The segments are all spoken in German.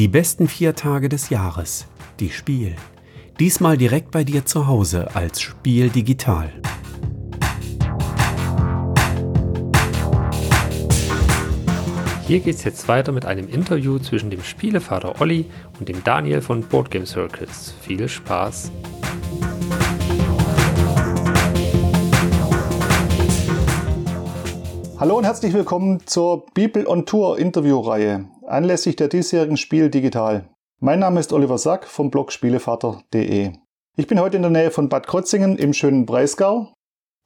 Die besten vier Tage des Jahres. Die Spiel. Diesmal direkt bei dir zu Hause als Spiel digital. Hier geht's jetzt weiter mit einem Interview zwischen dem Spielevater Olli und dem Daniel von Boardgame Circles. Viel Spaß! Hallo und herzlich willkommen zur People on Tour Interviewreihe anlässlich der diesjährigen Spiel Digital. Mein Name ist Oliver Sack vom Blog Spielevater.de. Ich bin heute in der Nähe von Bad Krotzingen im schönen Breisgau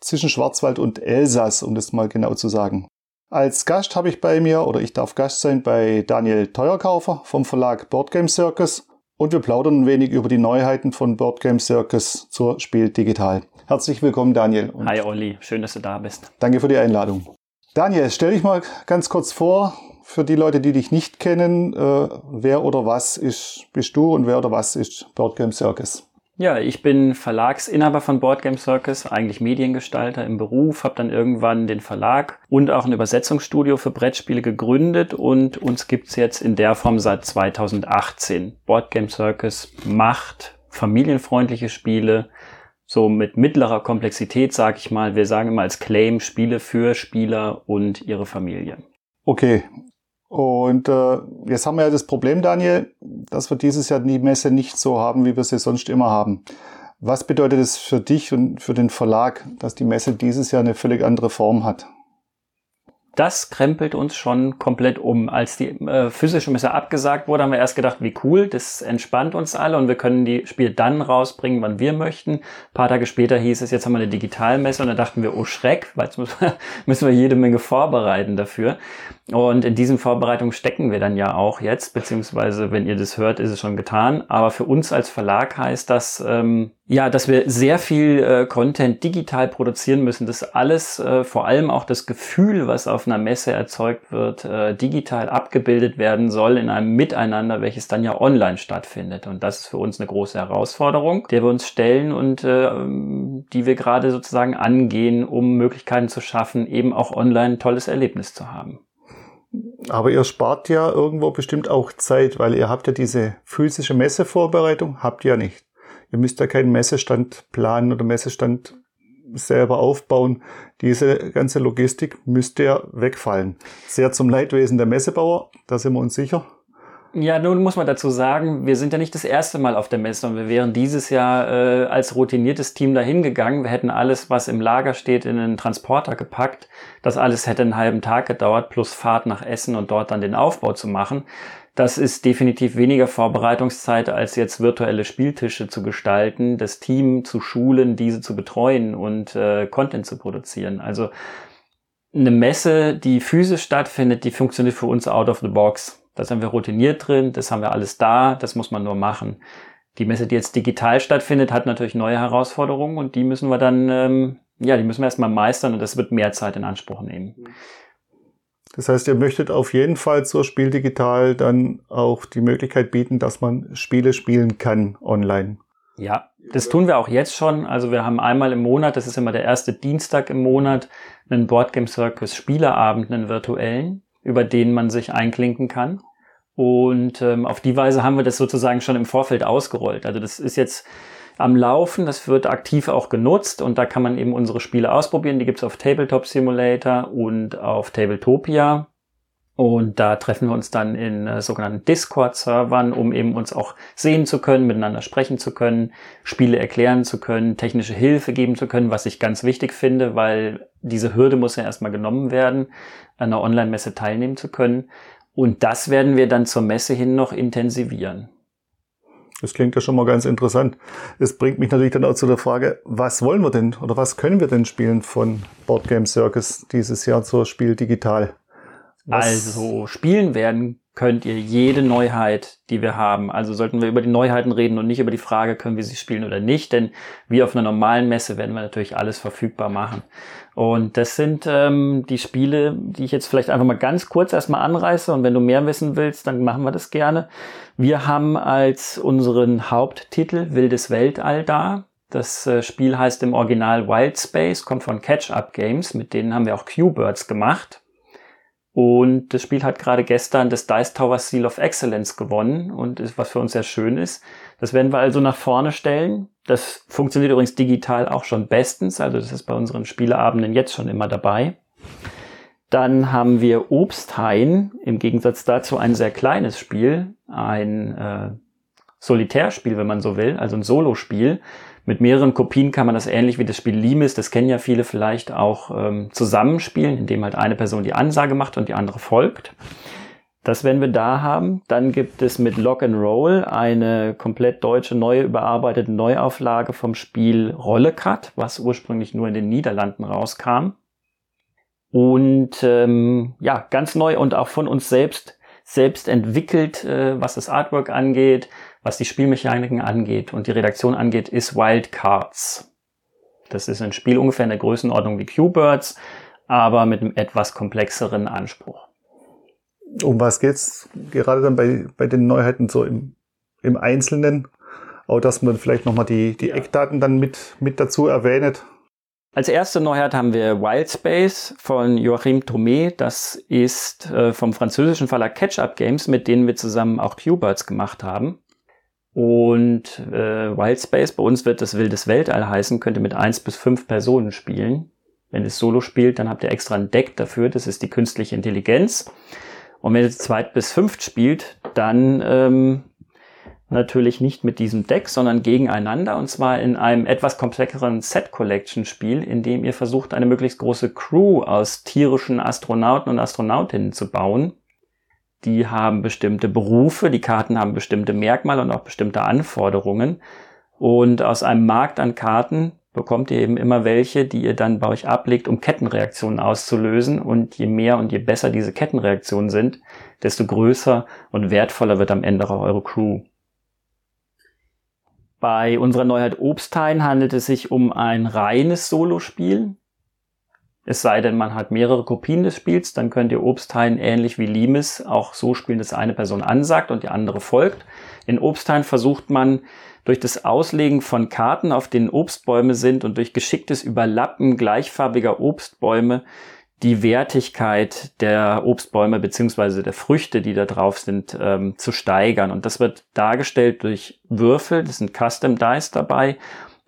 zwischen Schwarzwald und Elsass, um das mal genau zu sagen. Als Gast habe ich bei mir oder ich darf Gast sein bei Daniel Teuerkaufer vom Verlag Boardgame Circus und wir plaudern ein wenig über die Neuheiten von Boardgame Circus zur Spiel Digital. Herzlich willkommen, Daniel. Hi Olli, schön, dass du da bist. Danke für die Einladung. Daniel, stell dich mal ganz kurz vor, für die Leute, die dich nicht kennen, äh, wer oder was ist, bist du und wer oder was ist Boardgame Circus? Ja, ich bin Verlagsinhaber von Boardgame Circus, eigentlich Mediengestalter im Beruf, habe dann irgendwann den Verlag und auch ein Übersetzungsstudio für Brettspiele gegründet und uns gibt's jetzt in der Form seit 2018. Boardgame Circus macht familienfreundliche Spiele, so mit mittlerer Komplexität, sag ich mal. Wir sagen immer als Claim Spiele für Spieler und ihre Familie. Okay. Und äh, jetzt haben wir ja das Problem, Daniel, dass wir dieses Jahr die Messe nicht so haben, wie wir sie sonst immer haben. Was bedeutet es für dich und für den Verlag, dass die Messe dieses Jahr eine völlig andere Form hat? Das krempelt uns schon komplett um. Als die äh, physische Messe abgesagt wurde, haben wir erst gedacht, wie cool, das entspannt uns alle und wir können die Spiele dann rausbringen, wann wir möchten. Ein paar Tage später hieß es, jetzt haben wir eine Digitalmesse und da dachten wir, oh Schreck, weil jetzt müssen wir, müssen wir jede Menge vorbereiten dafür. Und in diesen Vorbereitungen stecken wir dann ja auch jetzt, beziehungsweise wenn ihr das hört, ist es schon getan. Aber für uns als Verlag heißt das, ähm, ja, dass wir sehr viel äh, Content digital produzieren müssen, dass alles, äh, vor allem auch das Gefühl, was auf einer Messe erzeugt wird, äh, digital abgebildet werden soll in einem Miteinander, welches dann ja online stattfindet. Und das ist für uns eine große Herausforderung, der wir uns stellen und äh, die wir gerade sozusagen angehen, um Möglichkeiten zu schaffen, eben auch online ein tolles Erlebnis zu haben. Aber ihr spart ja irgendwo bestimmt auch Zeit, weil ihr habt ja diese physische Messevorbereitung, habt ihr ja nicht. Ihr müsst ja keinen Messestand planen oder Messestand selber aufbauen. Diese ganze Logistik müsste ja wegfallen. Sehr zum Leidwesen der Messebauer, da sind wir uns sicher. Ja, nun muss man dazu sagen, wir sind ja nicht das erste Mal auf der Messe und wir wären dieses Jahr äh, als routiniertes Team dahin gegangen. Wir hätten alles, was im Lager steht, in einen Transporter gepackt. Das alles hätte einen halben Tag gedauert, plus Fahrt nach Essen und dort dann den Aufbau zu machen. Das ist definitiv weniger Vorbereitungszeit, als jetzt virtuelle Spieltische zu gestalten, das Team zu schulen, diese zu betreuen und äh, Content zu produzieren. Also eine Messe, die physisch stattfindet, die funktioniert für uns out of the box. Da sind wir routiniert drin, das haben wir alles da, das muss man nur machen. Die Messe, die jetzt digital stattfindet, hat natürlich neue Herausforderungen und die müssen wir dann, ähm, ja, die müssen wir erstmal meistern und das wird mehr Zeit in Anspruch nehmen. Das heißt, ihr möchtet auf jeden Fall zur Spiel Digital dann auch die Möglichkeit bieten, dass man Spiele spielen kann online. Ja, das tun wir auch jetzt schon. Also wir haben einmal im Monat, das ist immer der erste Dienstag im Monat, einen Boardgame Circus Spieleabend, einen virtuellen über den man sich einklinken kann. Und ähm, auf die Weise haben wir das sozusagen schon im Vorfeld ausgerollt. Also das ist jetzt am Laufen, das wird aktiv auch genutzt und da kann man eben unsere Spiele ausprobieren. Die gibt's auf Tabletop Simulator und auf Tabletopia. Und da treffen wir uns dann in äh, sogenannten Discord-Servern, um eben uns auch sehen zu können, miteinander sprechen zu können, Spiele erklären zu können, technische Hilfe geben zu können, was ich ganz wichtig finde, weil diese Hürde muss ja erstmal genommen werden, an einer Online-Messe teilnehmen zu können. Und das werden wir dann zur Messe hin noch intensivieren. Das klingt ja schon mal ganz interessant. Es bringt mich natürlich dann auch zu der Frage, was wollen wir denn oder was können wir denn spielen von Board Game Circus dieses Jahr zur Spiel Digital? Was? Also spielen werden könnt ihr jede Neuheit, die wir haben. Also sollten wir über die Neuheiten reden und nicht über die Frage, können wir sie spielen oder nicht, denn wie auf einer normalen Messe werden wir natürlich alles verfügbar machen. Und das sind ähm, die Spiele, die ich jetzt vielleicht einfach mal ganz kurz erstmal anreiße und wenn du mehr wissen willst, dann machen wir das gerne. Wir haben als unseren Haupttitel Wildes Weltall da. Das äh, Spiel heißt im Original Wild Space, kommt von Catch-Up Games, mit denen haben wir auch Q-Birds gemacht. Und das Spiel hat gerade gestern das Dice Tower Seal of Excellence gewonnen und ist, was für uns sehr schön ist. Das werden wir also nach vorne stellen. Das funktioniert übrigens digital auch schon bestens, also das ist bei unseren Spieleabenden jetzt schon immer dabei. Dann haben wir Obsthain, im Gegensatz dazu ein sehr kleines Spiel, ein äh, Solitärspiel, wenn man so will, also ein Solospiel. Mit mehreren Kopien kann man das ähnlich wie das Spiel Limes, das kennen ja viele vielleicht auch ähm, zusammenspielen, indem halt eine Person die Ansage macht und die andere folgt. Das werden wir da haben. Dann gibt es mit Lock and Roll eine komplett deutsche, neue, überarbeitete Neuauflage vom Spiel Rollecut, was ursprünglich nur in den Niederlanden rauskam. Und ähm, ja, ganz neu und auch von uns selbst selbst entwickelt, äh, was das Artwork angeht, was die Spielmechaniken angeht und die Redaktion angeht, ist Wild Cards. Das ist ein Spiel ungefähr in der Größenordnung wie Q-Birds, aber mit einem etwas komplexeren Anspruch. Um was geht's gerade dann bei, bei den Neuheiten so im, im Einzelnen? Auch dass man vielleicht nochmal die, die Eckdaten dann mit, mit dazu erwähnt. Als erste Neuheit haben wir Wild Space von Joachim Thomé. Das ist äh, vom französischen Verlag Catch-Up Games, mit denen wir zusammen auch Q-Birds gemacht haben. Und äh, Wild Space, bei uns wird das Wildes Weltall heißen, könnt ihr mit eins bis fünf Personen spielen. Wenn es Solo spielt, dann habt ihr extra ein Deck dafür, das ist die künstliche Intelligenz. Und wenn ihr zweit bis fünft spielt, dann ähm, natürlich nicht mit diesem Deck, sondern gegeneinander und zwar in einem etwas komplexeren Set Collection Spiel, in dem ihr versucht, eine möglichst große Crew aus tierischen Astronauten und Astronautinnen zu bauen die haben bestimmte Berufe, die Karten haben bestimmte Merkmale und auch bestimmte Anforderungen. Und aus einem Markt an Karten bekommt ihr eben immer welche, die ihr dann bei euch ablegt, um Kettenreaktionen auszulösen. Und je mehr und je besser diese Kettenreaktionen sind, desto größer und wertvoller wird am Ende auch eure Crew. Bei unserer Neuheit Obsthain handelt es sich um ein reines Solospiel. Es sei denn, man hat mehrere Kopien des Spiels, dann könnt ihr Obsthain ähnlich wie Limes auch so spielen, dass eine Person ansagt und die andere folgt. In Obsthain versucht man durch das Auslegen von Karten, auf denen Obstbäume sind und durch geschicktes Überlappen gleichfarbiger Obstbäume die Wertigkeit der Obstbäume beziehungsweise der Früchte, die da drauf sind, ähm, zu steigern. Und das wird dargestellt durch Würfel, das sind Custom Dice dabei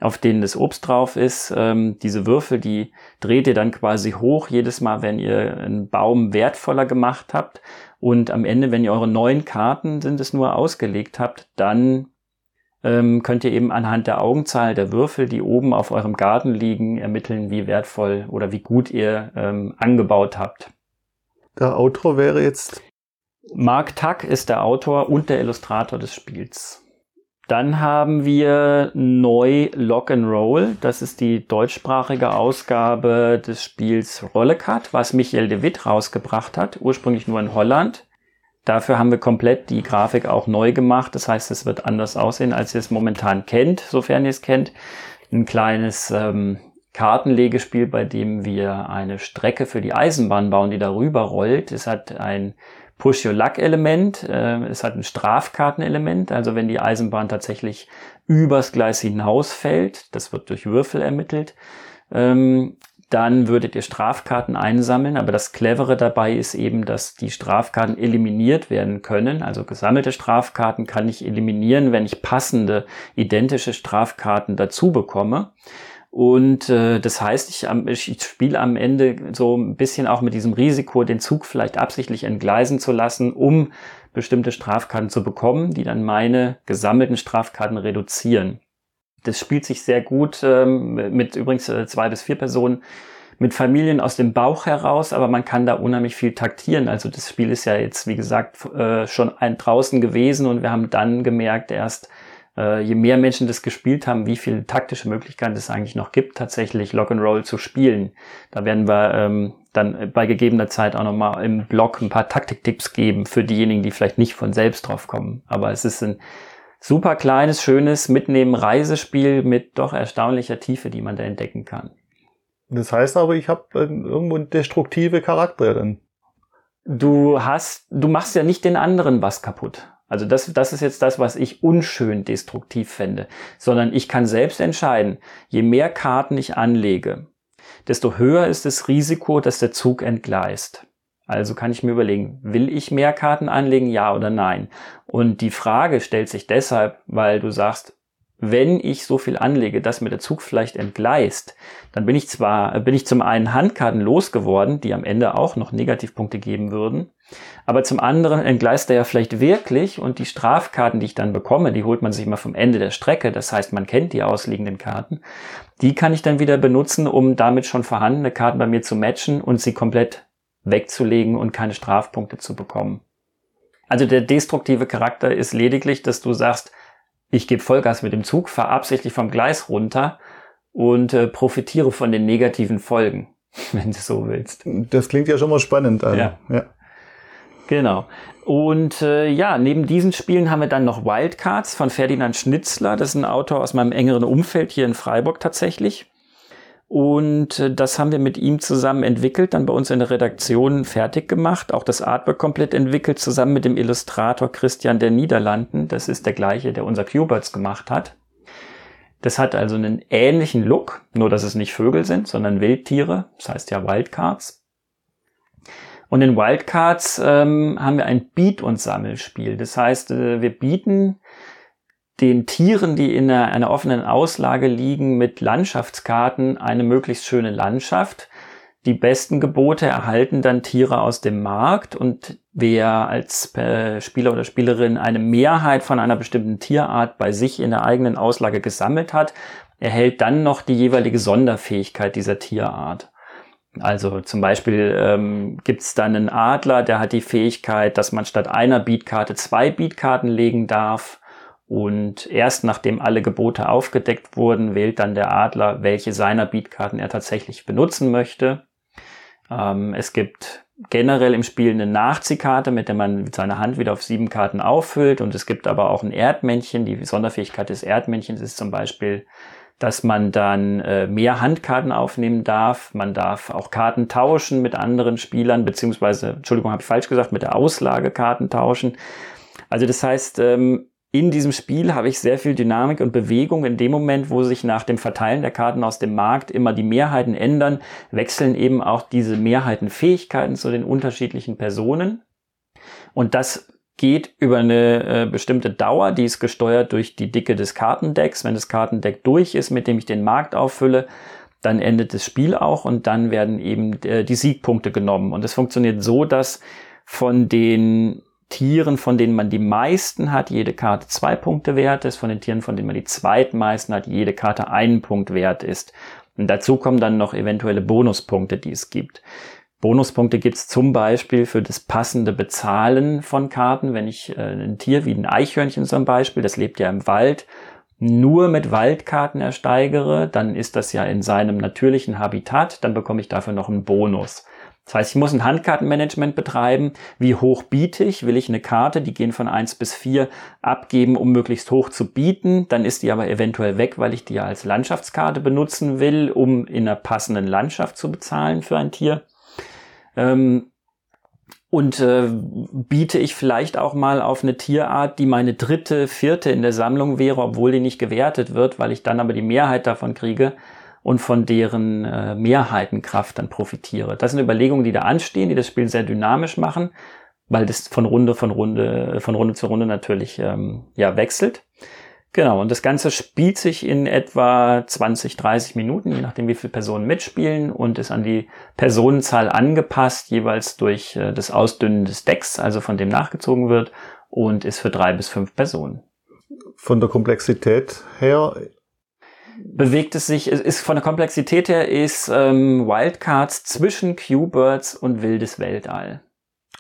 auf denen das Obst drauf ist. Ähm, diese Würfel, die dreht ihr dann quasi hoch jedes Mal, wenn ihr einen Baum wertvoller gemacht habt. Und am Ende, wenn ihr eure neuen Karten sind es nur ausgelegt habt, dann ähm, könnt ihr eben anhand der Augenzahl der Würfel, die oben auf eurem Garten liegen, ermitteln, wie wertvoll oder wie gut ihr ähm, angebaut habt. Der Autor wäre jetzt. Mark Tuck ist der Autor und der Illustrator des Spiels. Dann haben wir neu Lock and Roll. Das ist die deutschsprachige Ausgabe des Spiels Rollecut, was Michael de Witt rausgebracht hat, ursprünglich nur in Holland. Dafür haben wir komplett die Grafik auch neu gemacht. Das heißt, es wird anders aussehen, als ihr es momentan kennt, sofern ihr es kennt. Ein kleines ähm, Kartenlegespiel, bei dem wir eine Strecke für die Eisenbahn bauen, die darüber rollt. Es hat ein Push-Your-Luck-Element. Äh, es hat ein Strafkartenelement, also wenn die Eisenbahn tatsächlich übers Gleis hinausfällt, das wird durch Würfel ermittelt, ähm, dann würdet ihr Strafkarten einsammeln. Aber das Clevere dabei ist eben, dass die Strafkarten eliminiert werden können. Also gesammelte Strafkarten kann ich eliminieren, wenn ich passende, identische Strafkarten dazu bekomme. Und äh, das heißt, ich, ich spiele am Ende so ein bisschen auch mit diesem Risiko, den Zug vielleicht absichtlich entgleisen zu lassen, um bestimmte Strafkarten zu bekommen, die dann meine gesammelten Strafkarten reduzieren. Das spielt sich sehr gut ähm, mit übrigens äh, zwei bis vier Personen mit Familien aus dem Bauch heraus, aber man kann da unheimlich viel taktieren. Also das Spiel ist ja jetzt, wie gesagt, äh, schon ein draußen gewesen und wir haben dann gemerkt erst, äh, je mehr Menschen das gespielt haben, wie viele taktische Möglichkeiten es eigentlich noch gibt, tatsächlich Lock'n'Roll zu spielen. Da werden wir ähm, dann bei gegebener Zeit auch nochmal im Blog ein paar Taktiktipps geben für diejenigen, die vielleicht nicht von selbst drauf kommen. Aber es ist ein super kleines, schönes Mitnehmen Reisespiel mit doch erstaunlicher Tiefe, die man da entdecken kann. Das heißt aber, ich habe irgendwo destruktive Charakter dann. Du hast, du machst ja nicht den anderen was kaputt. Also das, das ist jetzt das, was ich unschön destruktiv fände, sondern ich kann selbst entscheiden, je mehr Karten ich anlege, desto höher ist das Risiko, dass der Zug entgleist. Also kann ich mir überlegen, will ich mehr Karten anlegen, ja oder nein? Und die Frage stellt sich deshalb, weil du sagst, wenn ich so viel anlege, dass mir der Zug vielleicht entgleist, dann bin ich zwar, bin ich zum einen Handkarten losgeworden, die am Ende auch noch Negativpunkte geben würden, aber zum anderen entgleist er ja vielleicht wirklich und die Strafkarten, die ich dann bekomme, die holt man sich mal vom Ende der Strecke, das heißt, man kennt die ausliegenden Karten, die kann ich dann wieder benutzen, um damit schon vorhandene Karten bei mir zu matchen und sie komplett wegzulegen und keine Strafpunkte zu bekommen. Also der destruktive Charakter ist lediglich, dass du sagst, ich gebe Vollgas mit dem Zug, fahre absichtlich vom Gleis runter und äh, profitiere von den negativen Folgen, wenn du so willst. Das klingt ja schon mal spannend. Also. Ja. ja. Genau. Und äh, ja, neben diesen Spielen haben wir dann noch Wildcards von Ferdinand Schnitzler. Das ist ein Autor aus meinem engeren Umfeld hier in Freiburg tatsächlich. Und äh, das haben wir mit ihm zusammen entwickelt, dann bei uns in der Redaktion fertig gemacht, auch das Artwork komplett entwickelt, zusammen mit dem Illustrator Christian der Niederlanden. Das ist der gleiche, der unser Q-Birds gemacht hat. Das hat also einen ähnlichen Look, nur dass es nicht Vögel sind, sondern Wildtiere. Das heißt ja Wildcards. Und in Wildcards ähm, haben wir ein Beat- und Sammelspiel. Das heißt, äh, wir bieten den Tieren, die in einer, einer offenen Auslage liegen, mit Landschaftskarten eine möglichst schöne Landschaft. Die besten Gebote erhalten dann Tiere aus dem Markt und wer als äh, Spieler oder Spielerin eine Mehrheit von einer bestimmten Tierart bei sich in der eigenen Auslage gesammelt hat, erhält dann noch die jeweilige Sonderfähigkeit dieser Tierart. Also zum Beispiel ähm, gibt es dann einen Adler, der hat die Fähigkeit, dass man statt einer Beatkarte zwei Beatkarten legen darf. Und erst nachdem alle Gebote aufgedeckt wurden, wählt dann der Adler, welche seiner Beatkarten er tatsächlich benutzen möchte. Ähm, es gibt generell im Spiel eine Nachziehkarte, mit der man seine Hand wieder auf sieben Karten auffüllt. Und es gibt aber auch ein Erdmännchen. Die Sonderfähigkeit des Erdmännchens ist zum Beispiel, dass man dann äh, mehr Handkarten aufnehmen darf. Man darf auch Karten tauschen mit anderen Spielern, beziehungsweise, Entschuldigung, habe ich falsch gesagt, mit der Auslage Karten tauschen. Also das heißt, ähm, in diesem Spiel habe ich sehr viel Dynamik und Bewegung. In dem Moment, wo sich nach dem Verteilen der Karten aus dem Markt immer die Mehrheiten ändern, wechseln eben auch diese Mehrheitenfähigkeiten zu den unterschiedlichen Personen. Und das geht über eine äh, bestimmte Dauer, die ist gesteuert durch die Dicke des Kartendecks. Wenn das Kartendeck durch ist, mit dem ich den Markt auffülle, dann endet das Spiel auch und dann werden eben äh, die Siegpunkte genommen. Und es funktioniert so, dass von den Tieren, von denen man die meisten hat, jede Karte zwei Punkte wert ist. Von den Tieren, von denen man die zweitmeisten hat, jede Karte einen Punkt wert ist. Und dazu kommen dann noch eventuelle Bonuspunkte, die es gibt. Bonuspunkte gibt es zum Beispiel für das passende Bezahlen von Karten. Wenn ich äh, ein Tier wie ein Eichhörnchen zum Beispiel, das lebt ja im Wald, nur mit Waldkarten ersteigere, dann ist das ja in seinem natürlichen Habitat, dann bekomme ich dafür noch einen Bonus. Das heißt, ich muss ein Handkartenmanagement betreiben. Wie hoch biete ich? Will ich eine Karte, die gehen von eins bis vier abgeben, um möglichst hoch zu bieten? Dann ist die aber eventuell weg, weil ich die ja als Landschaftskarte benutzen will, um in einer passenden Landschaft zu bezahlen für ein Tier. Ähm, und äh, biete ich vielleicht auch mal auf eine Tierart, die meine dritte, vierte in der Sammlung wäre, obwohl die nicht gewertet wird, weil ich dann aber die Mehrheit davon kriege und von deren äh, Mehrheitenkraft dann profitiere. Das sind Überlegungen, die da anstehen, die das Spiel sehr dynamisch machen, weil das von Runde von Runde von Runde zu Runde natürlich ähm, ja wechselt. Genau, und das Ganze spielt sich in etwa 20, 30 Minuten, je nachdem, wie viele Personen mitspielen und ist an die Personenzahl angepasst, jeweils durch äh, das Ausdünnen des Decks, also von dem nachgezogen wird, und ist für drei bis fünf Personen. Von der Komplexität her bewegt es sich, es ist von der Komplexität her ist ähm, Wildcards zwischen Q-Birds und wildes Weltall.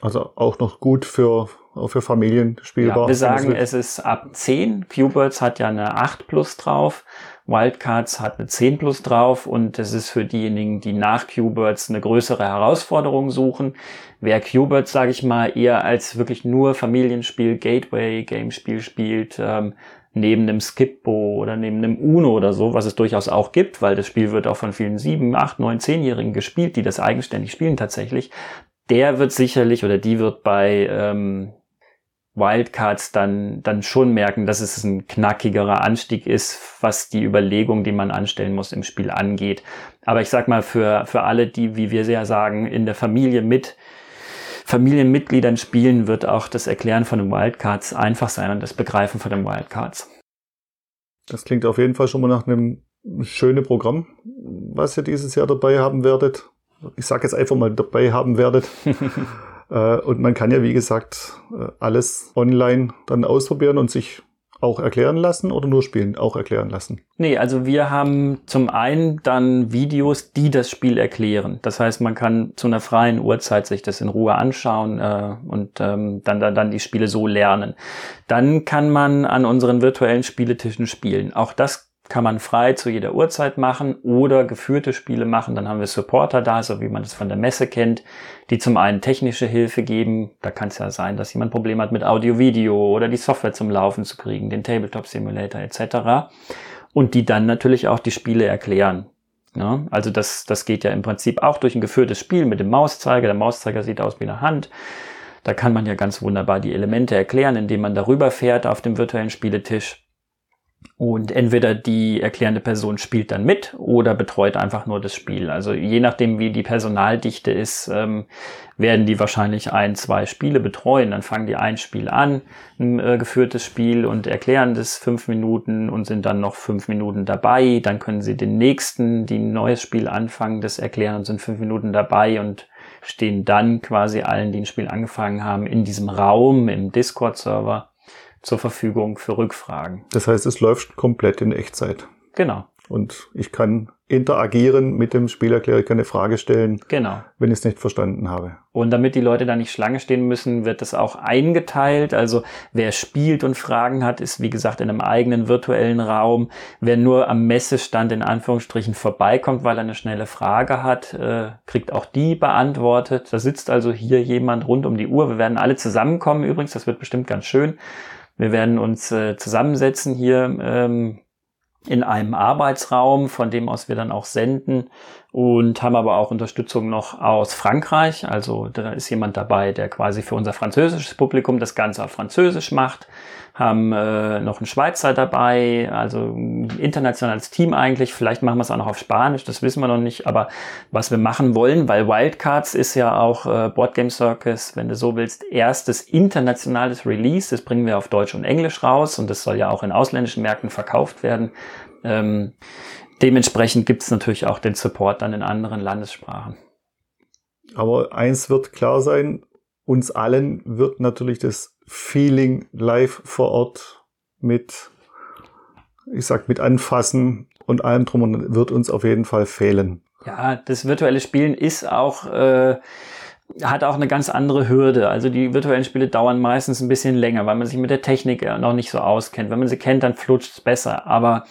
Also auch noch gut für, für Familien spielbar. Ja, wir sagen, es ist ab 10. Q-Birds hat ja eine 8 plus drauf. Wildcards hat eine 10 plus drauf und es ist für diejenigen, die nach Q-Birds eine größere Herausforderung suchen. Wer Q-Birds, sage ich mal, eher als wirklich nur Familienspiel, Gateway, Gamespiel spielt, ähm, neben einem Skippo oder neben einem Uno oder so, was es durchaus auch gibt, weil das Spiel wird auch von vielen sieben, acht, neun, zehnjährigen gespielt, die das eigenständig spielen tatsächlich. Der wird sicherlich oder die wird bei ähm, Wildcards dann, dann schon merken, dass es ein knackigerer Anstieg ist, was die Überlegung, die man anstellen muss im Spiel angeht. Aber ich sag mal, für, für alle, die, wie wir sehr sagen, in der Familie mit Familienmitgliedern spielen, wird auch das Erklären von den Wildcards einfach sein und das Begreifen von den Wildcards. Das klingt auf jeden Fall schon mal nach einem schönen Programm, was ihr dieses Jahr dabei haben werdet. Ich sage jetzt einfach mal dabei haben werdet. Äh, und man kann ja, wie gesagt, äh, alles online dann ausprobieren und sich auch erklären lassen oder nur spielen, auch erklären lassen? Nee, also wir haben zum einen dann Videos, die das Spiel erklären. Das heißt, man kann zu einer freien Uhrzeit sich das in Ruhe anschauen äh, und ähm, dann, dann, dann die Spiele so lernen. Dann kann man an unseren virtuellen Spieletischen spielen. Auch das kann man frei zu jeder Uhrzeit machen oder geführte Spiele machen. Dann haben wir Supporter da, so wie man das von der Messe kennt, die zum einen technische Hilfe geben. Da kann es ja sein, dass jemand Probleme hat mit Audio-Video oder die Software zum Laufen zu kriegen, den Tabletop Simulator etc. Und die dann natürlich auch die Spiele erklären. Ja, also das, das geht ja im Prinzip auch durch ein geführtes Spiel mit dem Mauszeiger. Der Mauszeiger sieht aus wie eine Hand. Da kann man ja ganz wunderbar die Elemente erklären, indem man darüber fährt auf dem virtuellen Spieletisch. Und entweder die erklärende Person spielt dann mit oder betreut einfach nur das Spiel. Also je nachdem, wie die Personaldichte ist, ähm, werden die wahrscheinlich ein, zwei Spiele betreuen. Dann fangen die ein Spiel an, ein äh, geführtes Spiel und erklären das fünf Minuten und sind dann noch fünf Minuten dabei. Dann können sie den nächsten, die ein neues Spiel anfangen, das erklären und sind fünf Minuten dabei und stehen dann quasi allen, die ein Spiel angefangen haben, in diesem Raum im Discord-Server zur Verfügung für Rückfragen. Das heißt, es läuft komplett in Echtzeit. Genau. Und ich kann interagieren mit dem Spielerklärer, ich kann eine Frage stellen, genau. wenn ich es nicht verstanden habe. Und damit die Leute da nicht Schlange stehen müssen, wird das auch eingeteilt. Also wer spielt und Fragen hat, ist wie gesagt in einem eigenen virtuellen Raum. Wer nur am Messestand in Anführungsstrichen vorbeikommt, weil er eine schnelle Frage hat, äh, kriegt auch die beantwortet. Da sitzt also hier jemand rund um die Uhr. Wir werden alle zusammenkommen übrigens, das wird bestimmt ganz schön. Wir werden uns äh, zusammensetzen hier ähm, in einem Arbeitsraum, von dem aus wir dann auch senden und haben aber auch Unterstützung noch aus Frankreich. Also da ist jemand dabei, der quasi für unser französisches Publikum das Ganze auf Französisch macht haben äh, noch einen Schweizer dabei, also ein internationales Team eigentlich. Vielleicht machen wir es auch noch auf Spanisch, das wissen wir noch nicht. Aber was wir machen wollen, weil Wildcards ist ja auch äh, Board Game Circus, wenn du so willst, erstes internationales Release. Das bringen wir auf Deutsch und Englisch raus und das soll ja auch in ausländischen Märkten verkauft werden. Ähm, dementsprechend gibt es natürlich auch den Support dann in anderen Landessprachen. Aber eins wird klar sein, uns allen wird natürlich das Feeling live vor Ort mit, ich sag, mit Anfassen und allem drum und wird uns auf jeden Fall fehlen. Ja, das virtuelle Spielen ist auch, äh, hat auch eine ganz andere Hürde. Also die virtuellen Spiele dauern meistens ein bisschen länger, weil man sich mit der Technik noch nicht so auskennt. Wenn man sie kennt, dann flutscht es besser. Aber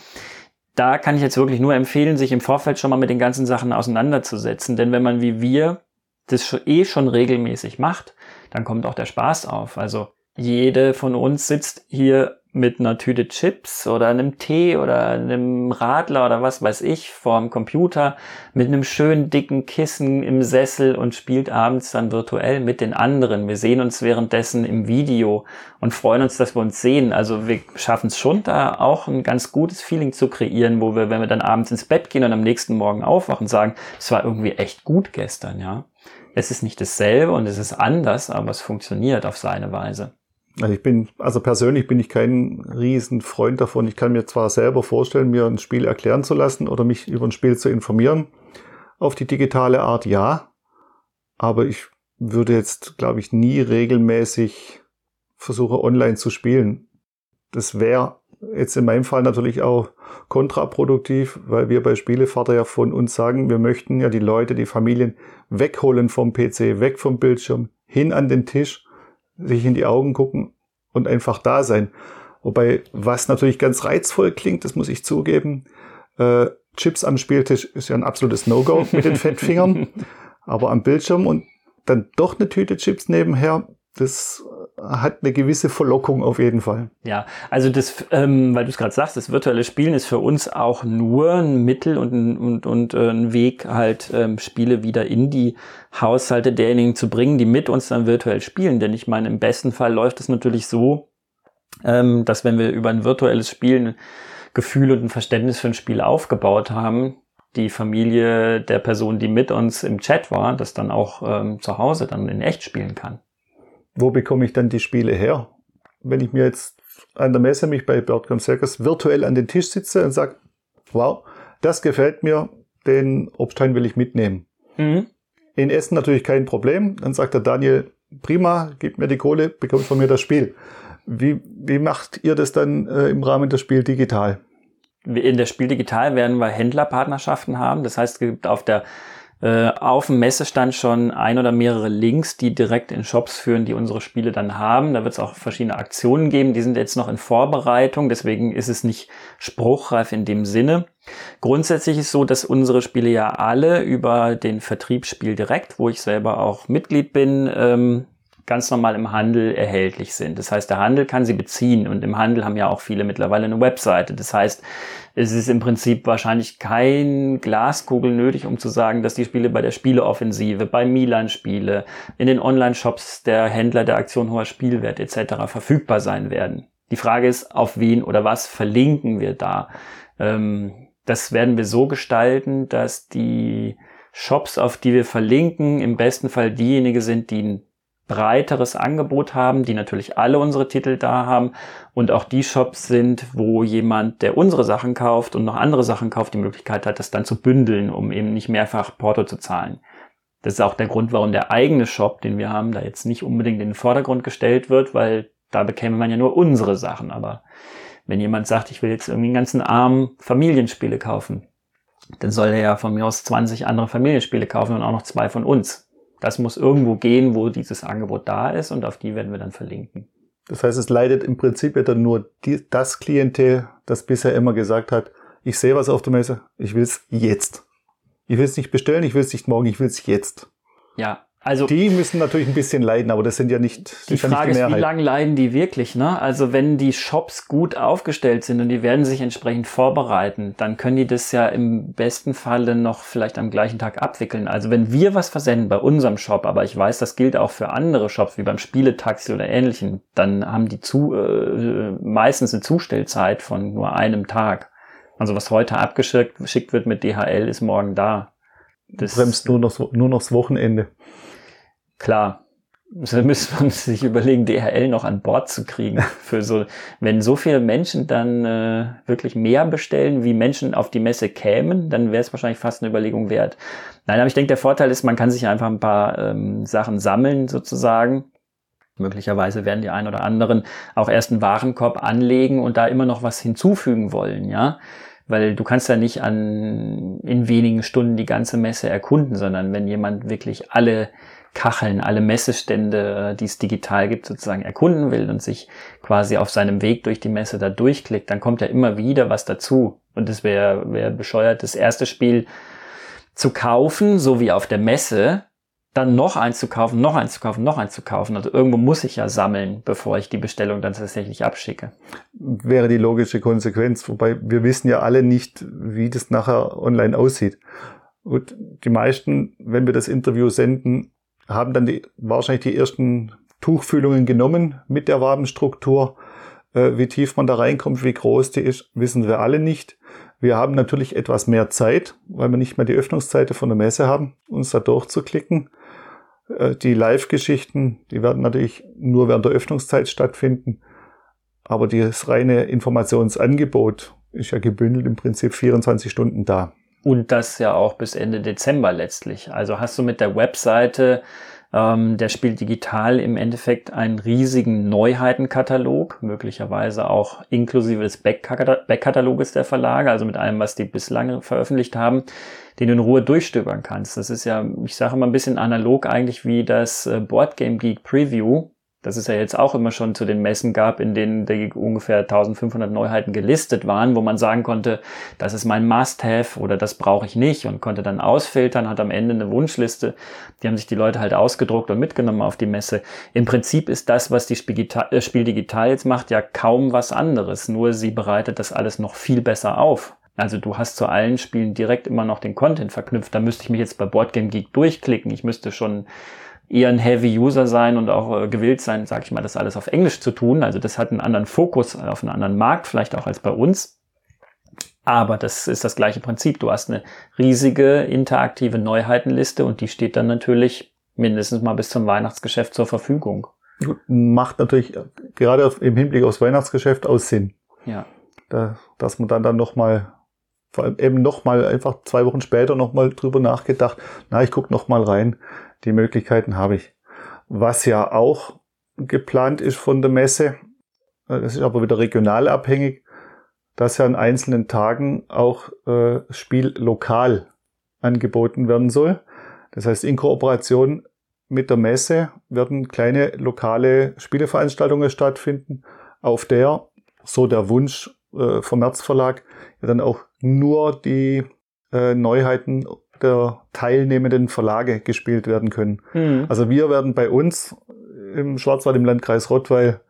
da kann ich jetzt wirklich nur empfehlen, sich im Vorfeld schon mal mit den ganzen Sachen auseinanderzusetzen. Denn wenn man wie wir das eh schon regelmäßig macht, dann kommt auch der Spaß auf. Also jede von uns sitzt hier mit einer Tüte Chips oder einem Tee oder einem Radler oder was weiß ich vorm Computer mit einem schönen dicken Kissen im Sessel und spielt abends dann virtuell mit den anderen. Wir sehen uns währenddessen im Video und freuen uns, dass wir uns sehen. Also wir schaffen es schon da auch ein ganz gutes Feeling zu kreieren, wo wir, wenn wir dann abends ins Bett gehen und am nächsten Morgen aufwachen, sagen, es war irgendwie echt gut gestern, ja. Es ist nicht dasselbe und es ist anders, aber es funktioniert auf seine Weise. Also ich bin, also persönlich bin ich kein riesen Freund davon. Ich kann mir zwar selber vorstellen, mir ein Spiel erklären zu lassen oder mich über ein Spiel zu informieren. Auf die digitale Art ja. Aber ich würde jetzt, glaube ich, nie regelmäßig versuchen, online zu spielen. Das wäre jetzt in meinem Fall natürlich auch kontraproduktiv, weil wir bei Spielevater ja von uns sagen, wir möchten ja die Leute, die Familien wegholen vom PC, weg vom Bildschirm, hin an den Tisch sich in die Augen gucken und einfach da sein. Wobei, was natürlich ganz reizvoll klingt, das muss ich zugeben, äh, Chips am Spieltisch ist ja ein absolutes No-Go mit den Fettfingern. Aber am Bildschirm und dann doch eine Tüte Chips nebenher, das hat eine gewisse Verlockung auf jeden Fall. Ja, also das, ähm, weil du es gerade sagst, das virtuelle Spielen ist für uns auch nur ein Mittel und ein, und, und äh, ein Weg, halt ähm, Spiele wieder in die Haushalte derjenigen zu bringen, die mit uns dann virtuell spielen. Denn ich meine, im besten Fall läuft es natürlich so, ähm, dass wenn wir über ein virtuelles Spielen Gefühl und ein Verständnis für ein Spiel aufgebaut haben, die Familie der Person, die mit uns im Chat war, das dann auch ähm, zu Hause dann in echt spielen kann. Wo bekomme ich dann die Spiele her? Wenn ich mir jetzt an der Messe mich bei Birdcom Circus virtuell an den Tisch sitze und sage, wow, das gefällt mir, den Obststein will ich mitnehmen. Mhm. In Essen natürlich kein Problem. Dann sagt der Daniel, prima, gib mir die Kohle, bekommst von mir das Spiel. Wie, wie macht ihr das dann äh, im Rahmen des Spiel digital? In der Spiel digital werden wir Händlerpartnerschaften haben. Das heißt, es gibt auf der äh, auf dem Messestand schon ein oder mehrere Links, die direkt in Shops führen, die unsere Spiele dann haben. Da wird es auch verschiedene Aktionen geben, die sind jetzt noch in Vorbereitung, deswegen ist es nicht spruchreif in dem Sinne. Grundsätzlich ist so, dass unsere Spiele ja alle über den Vertriebsspiel direkt, wo ich selber auch Mitglied bin, ähm, ganz normal im Handel erhältlich sind. Das heißt, der Handel kann sie beziehen und im Handel haben ja auch viele mittlerweile eine Webseite. Das heißt, es ist im Prinzip wahrscheinlich kein Glaskugel nötig, um zu sagen, dass die Spiele bei der Spieleoffensive, bei Milan-Spiele, in den Online-Shops der Händler der Aktion hoher Spielwert etc. verfügbar sein werden. Die Frage ist, auf wen oder was verlinken wir da? Ähm, das werden wir so gestalten, dass die Shops, auf die wir verlinken, im besten Fall diejenigen sind, die breiteres Angebot haben, die natürlich alle unsere Titel da haben und auch die Shops sind, wo jemand, der unsere Sachen kauft und noch andere Sachen kauft, die Möglichkeit hat, das dann zu bündeln, um eben nicht mehrfach Porto zu zahlen. Das ist auch der Grund, warum der eigene Shop, den wir haben, da jetzt nicht unbedingt in den Vordergrund gestellt wird, weil da bekäme man ja nur unsere Sachen. Aber wenn jemand sagt, ich will jetzt irgendwie einen ganzen Arm Familienspiele kaufen, dann soll er ja von mir aus 20 andere Familienspiele kaufen und auch noch zwei von uns das muss irgendwo gehen, wo dieses Angebot da ist und auf die werden wir dann verlinken. Das heißt, es leidet im Prinzip ja dann nur die, das Klientel, das bisher immer gesagt hat, ich sehe was auf der Messe, ich will es jetzt. Ich will es nicht bestellen, ich will es nicht morgen, ich will es jetzt. Ja, also die müssen natürlich ein bisschen leiden, aber das sind ja nicht die Frage nicht die ist, wie lange leiden die wirklich? Ne? Also wenn die Shops gut aufgestellt sind und die werden sich entsprechend vorbereiten, dann können die das ja im besten Falle noch vielleicht am gleichen Tag abwickeln. Also wenn wir was versenden bei unserem Shop, aber ich weiß, das gilt auch für andere Shops wie beim Spieletaxi oder ähnlichen, dann haben die zu, äh, meistens eine Zustellzeit von nur einem Tag. Also was heute abgeschickt wird mit DHL, ist morgen da. Das bremst nur noch nur noch das Wochenende. Klar, da müsste man sich überlegen, DHL noch an Bord zu kriegen. Für so, wenn so viele Menschen dann äh, wirklich mehr bestellen, wie Menschen auf die Messe kämen, dann wäre es wahrscheinlich fast eine Überlegung wert. Nein, aber ich denke, der Vorteil ist, man kann sich einfach ein paar ähm, Sachen sammeln sozusagen. Möglicherweise werden die ein oder anderen auch erst einen Warenkorb anlegen und da immer noch was hinzufügen wollen, ja weil du kannst ja nicht an in wenigen Stunden die ganze Messe erkunden, sondern wenn jemand wirklich alle Kacheln, alle Messestände, die es digital gibt, sozusagen erkunden will und sich quasi auf seinem Weg durch die Messe da durchklickt, dann kommt ja immer wieder was dazu. Und es wäre wär bescheuert, das erste Spiel zu kaufen, so wie auf der Messe, dann noch eins zu kaufen, noch eins zu kaufen, noch eins zu kaufen. Also irgendwo muss ich ja sammeln, bevor ich die Bestellung dann tatsächlich abschicke. Wäre die logische Konsequenz, wobei wir wissen ja alle nicht, wie das nachher online aussieht. Und die meisten, wenn wir das Interview senden, haben dann die, wahrscheinlich die ersten Tuchfühlungen genommen mit der Wabenstruktur. Äh, wie tief man da reinkommt, wie groß die ist, wissen wir alle nicht. Wir haben natürlich etwas mehr Zeit, weil wir nicht mehr die Öffnungszeiten von der Messe haben, uns da durchzuklicken. Äh, die Live-Geschichten, die werden natürlich nur während der Öffnungszeit stattfinden. Aber das reine Informationsangebot ist ja gebündelt im Prinzip 24 Stunden da. Und das ja auch bis Ende Dezember letztlich. Also hast du mit der Webseite ähm, der Spiel digital im Endeffekt einen riesigen Neuheitenkatalog, möglicherweise auch inklusive des Backkataloges der Verlage, also mit allem, was die bislang veröffentlicht haben, den du in Ruhe durchstöbern kannst. Das ist ja, ich sage mal ein bisschen analog eigentlich wie das äh, Boardgame Geek Preview, dass es ja jetzt auch immer schon zu den Messen gab, in denen ungefähr 1500 Neuheiten gelistet waren, wo man sagen konnte, das ist mein Must-Have oder das brauche ich nicht und konnte dann ausfiltern, hat am Ende eine Wunschliste. Die haben sich die Leute halt ausgedruckt und mitgenommen auf die Messe. Im Prinzip ist das, was die äh, Spiel Digital jetzt macht, ja kaum was anderes, nur sie bereitet das alles noch viel besser auf. Also du hast zu allen Spielen direkt immer noch den Content verknüpft. Da müsste ich mich jetzt bei Boardgame Geek durchklicken. Ich müsste schon eher ein Heavy User sein und auch äh, gewillt sein, sage ich mal, das alles auf Englisch zu tun. Also das hat einen anderen Fokus auf einen anderen Markt, vielleicht auch als bei uns. Aber das ist das gleiche Prinzip. Du hast eine riesige interaktive Neuheitenliste und die steht dann natürlich mindestens mal bis zum Weihnachtsgeschäft zur Verfügung. Macht natürlich gerade im Hinblick aufs Weihnachtsgeschäft aus Sinn. Ja. Da, dass man dann dann nochmal, vor allem eben nochmal einfach zwei Wochen später nochmal drüber nachgedacht, na, ich gucke nochmal rein. Die Möglichkeiten habe ich. Was ja auch geplant ist von der Messe, äh, das ist aber wieder regional abhängig, dass ja an einzelnen Tagen auch äh, Spiel lokal angeboten werden soll. Das heißt, in Kooperation mit der Messe werden kleine lokale Spieleveranstaltungen stattfinden, auf der, so der Wunsch äh, vom März Verlag, ja dann auch nur die äh, Neuheiten der teilnehmenden Verlage gespielt werden können. Mhm. Also wir werden bei uns im Schwarzwald im Landkreis Rottweil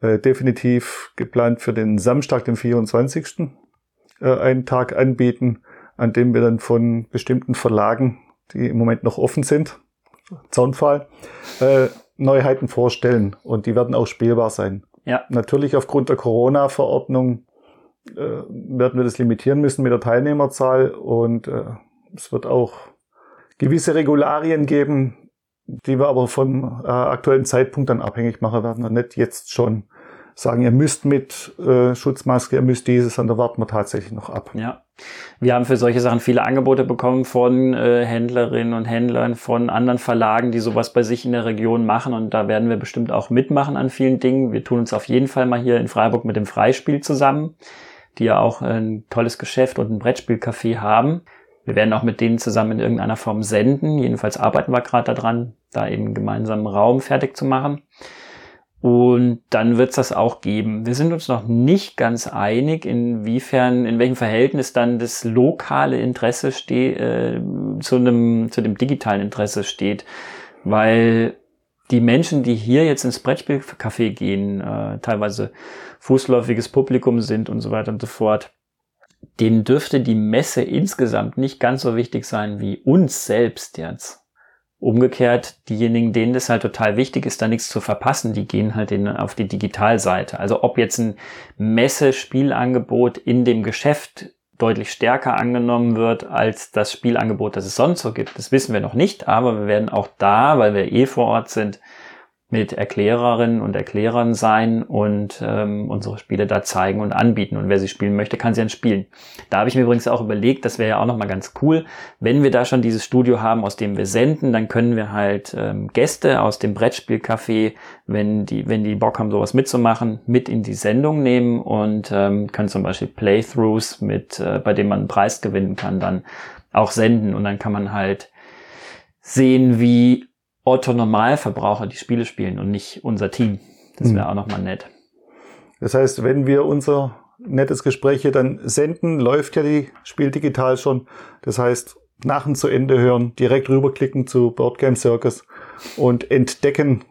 äh, definitiv geplant für den Samstag, den 24. Äh, einen Tag anbieten, an dem wir dann von bestimmten Verlagen, die im Moment noch offen sind, Zaunfall, äh, Neuheiten vorstellen und die werden auch spielbar sein. Ja. Natürlich aufgrund der Corona-Verordnung äh, werden wir das limitieren müssen mit der Teilnehmerzahl und äh, es wird auch gewisse Regularien geben, die wir aber vom äh, aktuellen Zeitpunkt dann abhängig machen werden und nicht jetzt schon sagen, ihr müsst mit äh, Schutzmaske, ihr müsst dieses, und warten wir tatsächlich noch ab. Ja. Wir haben für solche Sachen viele Angebote bekommen von äh, Händlerinnen und Händlern, von anderen Verlagen, die sowas bei sich in der Region machen und da werden wir bestimmt auch mitmachen an vielen Dingen. Wir tun uns auf jeden Fall mal hier in Freiburg mit dem Freispiel zusammen, die ja auch ein tolles Geschäft und ein Brettspielcafé haben. Wir werden auch mit denen zusammen in irgendeiner Form senden. Jedenfalls arbeiten wir gerade daran, da eben einen gemeinsamen Raum fertig zu machen. Und dann wird es das auch geben. Wir sind uns noch nicht ganz einig, inwiefern, in welchem Verhältnis dann das lokale Interesse steht, äh, zu, einem, zu dem digitalen Interesse steht. Weil die Menschen, die hier jetzt ins Brettspielcafé gehen, äh, teilweise fußläufiges Publikum sind und so weiter und so fort, denen dürfte die Messe insgesamt nicht ganz so wichtig sein wie uns selbst jetzt. Umgekehrt, diejenigen, denen das halt total wichtig ist, da nichts zu verpassen, die gehen halt in, auf die Digitalseite. Also ob jetzt ein Messe-Spielangebot in dem Geschäft deutlich stärker angenommen wird als das Spielangebot, das es sonst so gibt, das wissen wir noch nicht, aber wir werden auch da, weil wir eh vor Ort sind, mit Erklärerinnen und Erklärern sein und ähm, unsere Spiele da zeigen und anbieten. Und wer sie spielen möchte, kann sie dann spielen. Da habe ich mir übrigens auch überlegt, das wäre ja auch nochmal ganz cool, wenn wir da schon dieses Studio haben, aus dem wir senden, dann können wir halt ähm, Gäste aus dem Brettspielcafé, wenn die, wenn die Bock haben, sowas mitzumachen, mit in die Sendung nehmen und ähm, können zum Beispiel Playthroughs mit, äh, bei denen man einen Preis gewinnen kann, dann auch senden. Und dann kann man halt sehen, wie Otto Normalverbraucher die Spiele spielen und nicht unser Team. Das wäre hm. auch nochmal nett. Das heißt, wenn wir unser nettes Gespräch hier dann senden, läuft ja die Spiel digital schon. Das heißt, nach und zu Ende hören, direkt rüberklicken zu Board Game Circus und entdecken,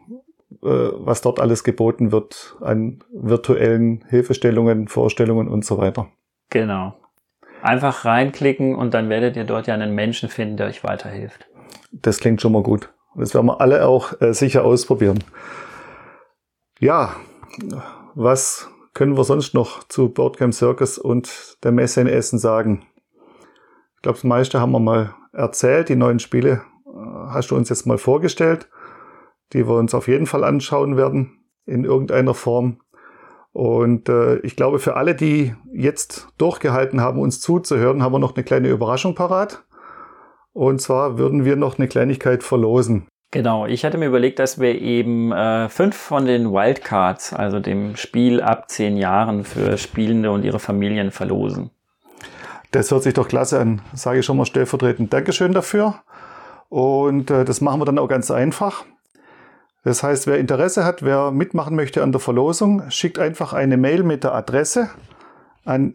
äh, was dort alles geboten wird an virtuellen Hilfestellungen, Vorstellungen und so weiter. Genau. Einfach reinklicken und dann werdet ihr dort ja einen Menschen finden, der euch weiterhilft. Das klingt schon mal gut. Das werden wir alle auch äh, sicher ausprobieren. Ja, was können wir sonst noch zu Boardgame Circus und der Messe in Essen sagen? Ich glaube, das meiste haben wir mal erzählt. Die neuen Spiele äh, hast du uns jetzt mal vorgestellt, die wir uns auf jeden Fall anschauen werden in irgendeiner Form. Und äh, ich glaube, für alle, die jetzt durchgehalten haben, uns zuzuhören, haben wir noch eine kleine Überraschung parat. Und zwar würden wir noch eine Kleinigkeit verlosen. Genau, ich hatte mir überlegt, dass wir eben äh, fünf von den Wildcards, also dem Spiel ab zehn Jahren für Spielende und ihre Familien verlosen. Das hört sich doch klasse an. Sage ich schon mal stellvertretend Dankeschön dafür. Und äh, das machen wir dann auch ganz einfach. Das heißt, wer Interesse hat, wer mitmachen möchte an der Verlosung, schickt einfach eine Mail mit der Adresse an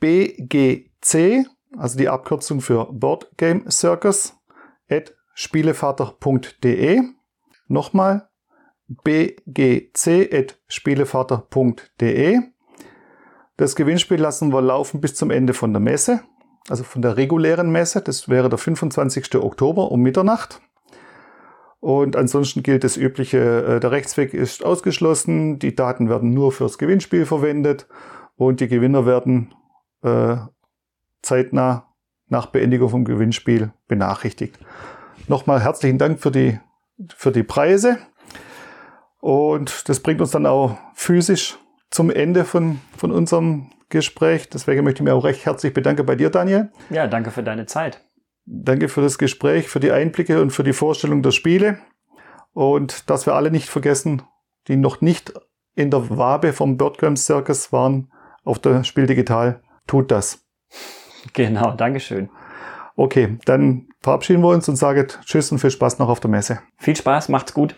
bgc also die Abkürzung für Board Game Circus, at spielevater.de. Nochmal bgc.spielevater.de. Das Gewinnspiel lassen wir laufen bis zum Ende von der Messe, also von der regulären Messe. Das wäre der 25. Oktober um Mitternacht. Und ansonsten gilt das übliche, äh, der Rechtsweg ist ausgeschlossen, die Daten werden nur fürs Gewinnspiel verwendet und die Gewinner werden äh, zeitnah nach Beendigung vom Gewinnspiel benachrichtigt. Nochmal herzlichen Dank für die, für die Preise. Und das bringt uns dann auch physisch zum Ende von, von unserem Gespräch. Deswegen möchte ich mich auch recht herzlich bedanken bei dir, Daniel. Ja, danke für deine Zeit. Danke für das Gespräch, für die Einblicke und für die Vorstellung der Spiele. Und dass wir alle nicht vergessen, die noch nicht in der Wabe vom Birdgram Circus waren, auf der Spiel Digital, tut das. Genau, Dankeschön. Okay, dann verabschieden wir uns und sagen Tschüss und viel Spaß noch auf der Messe. Viel Spaß, macht's gut.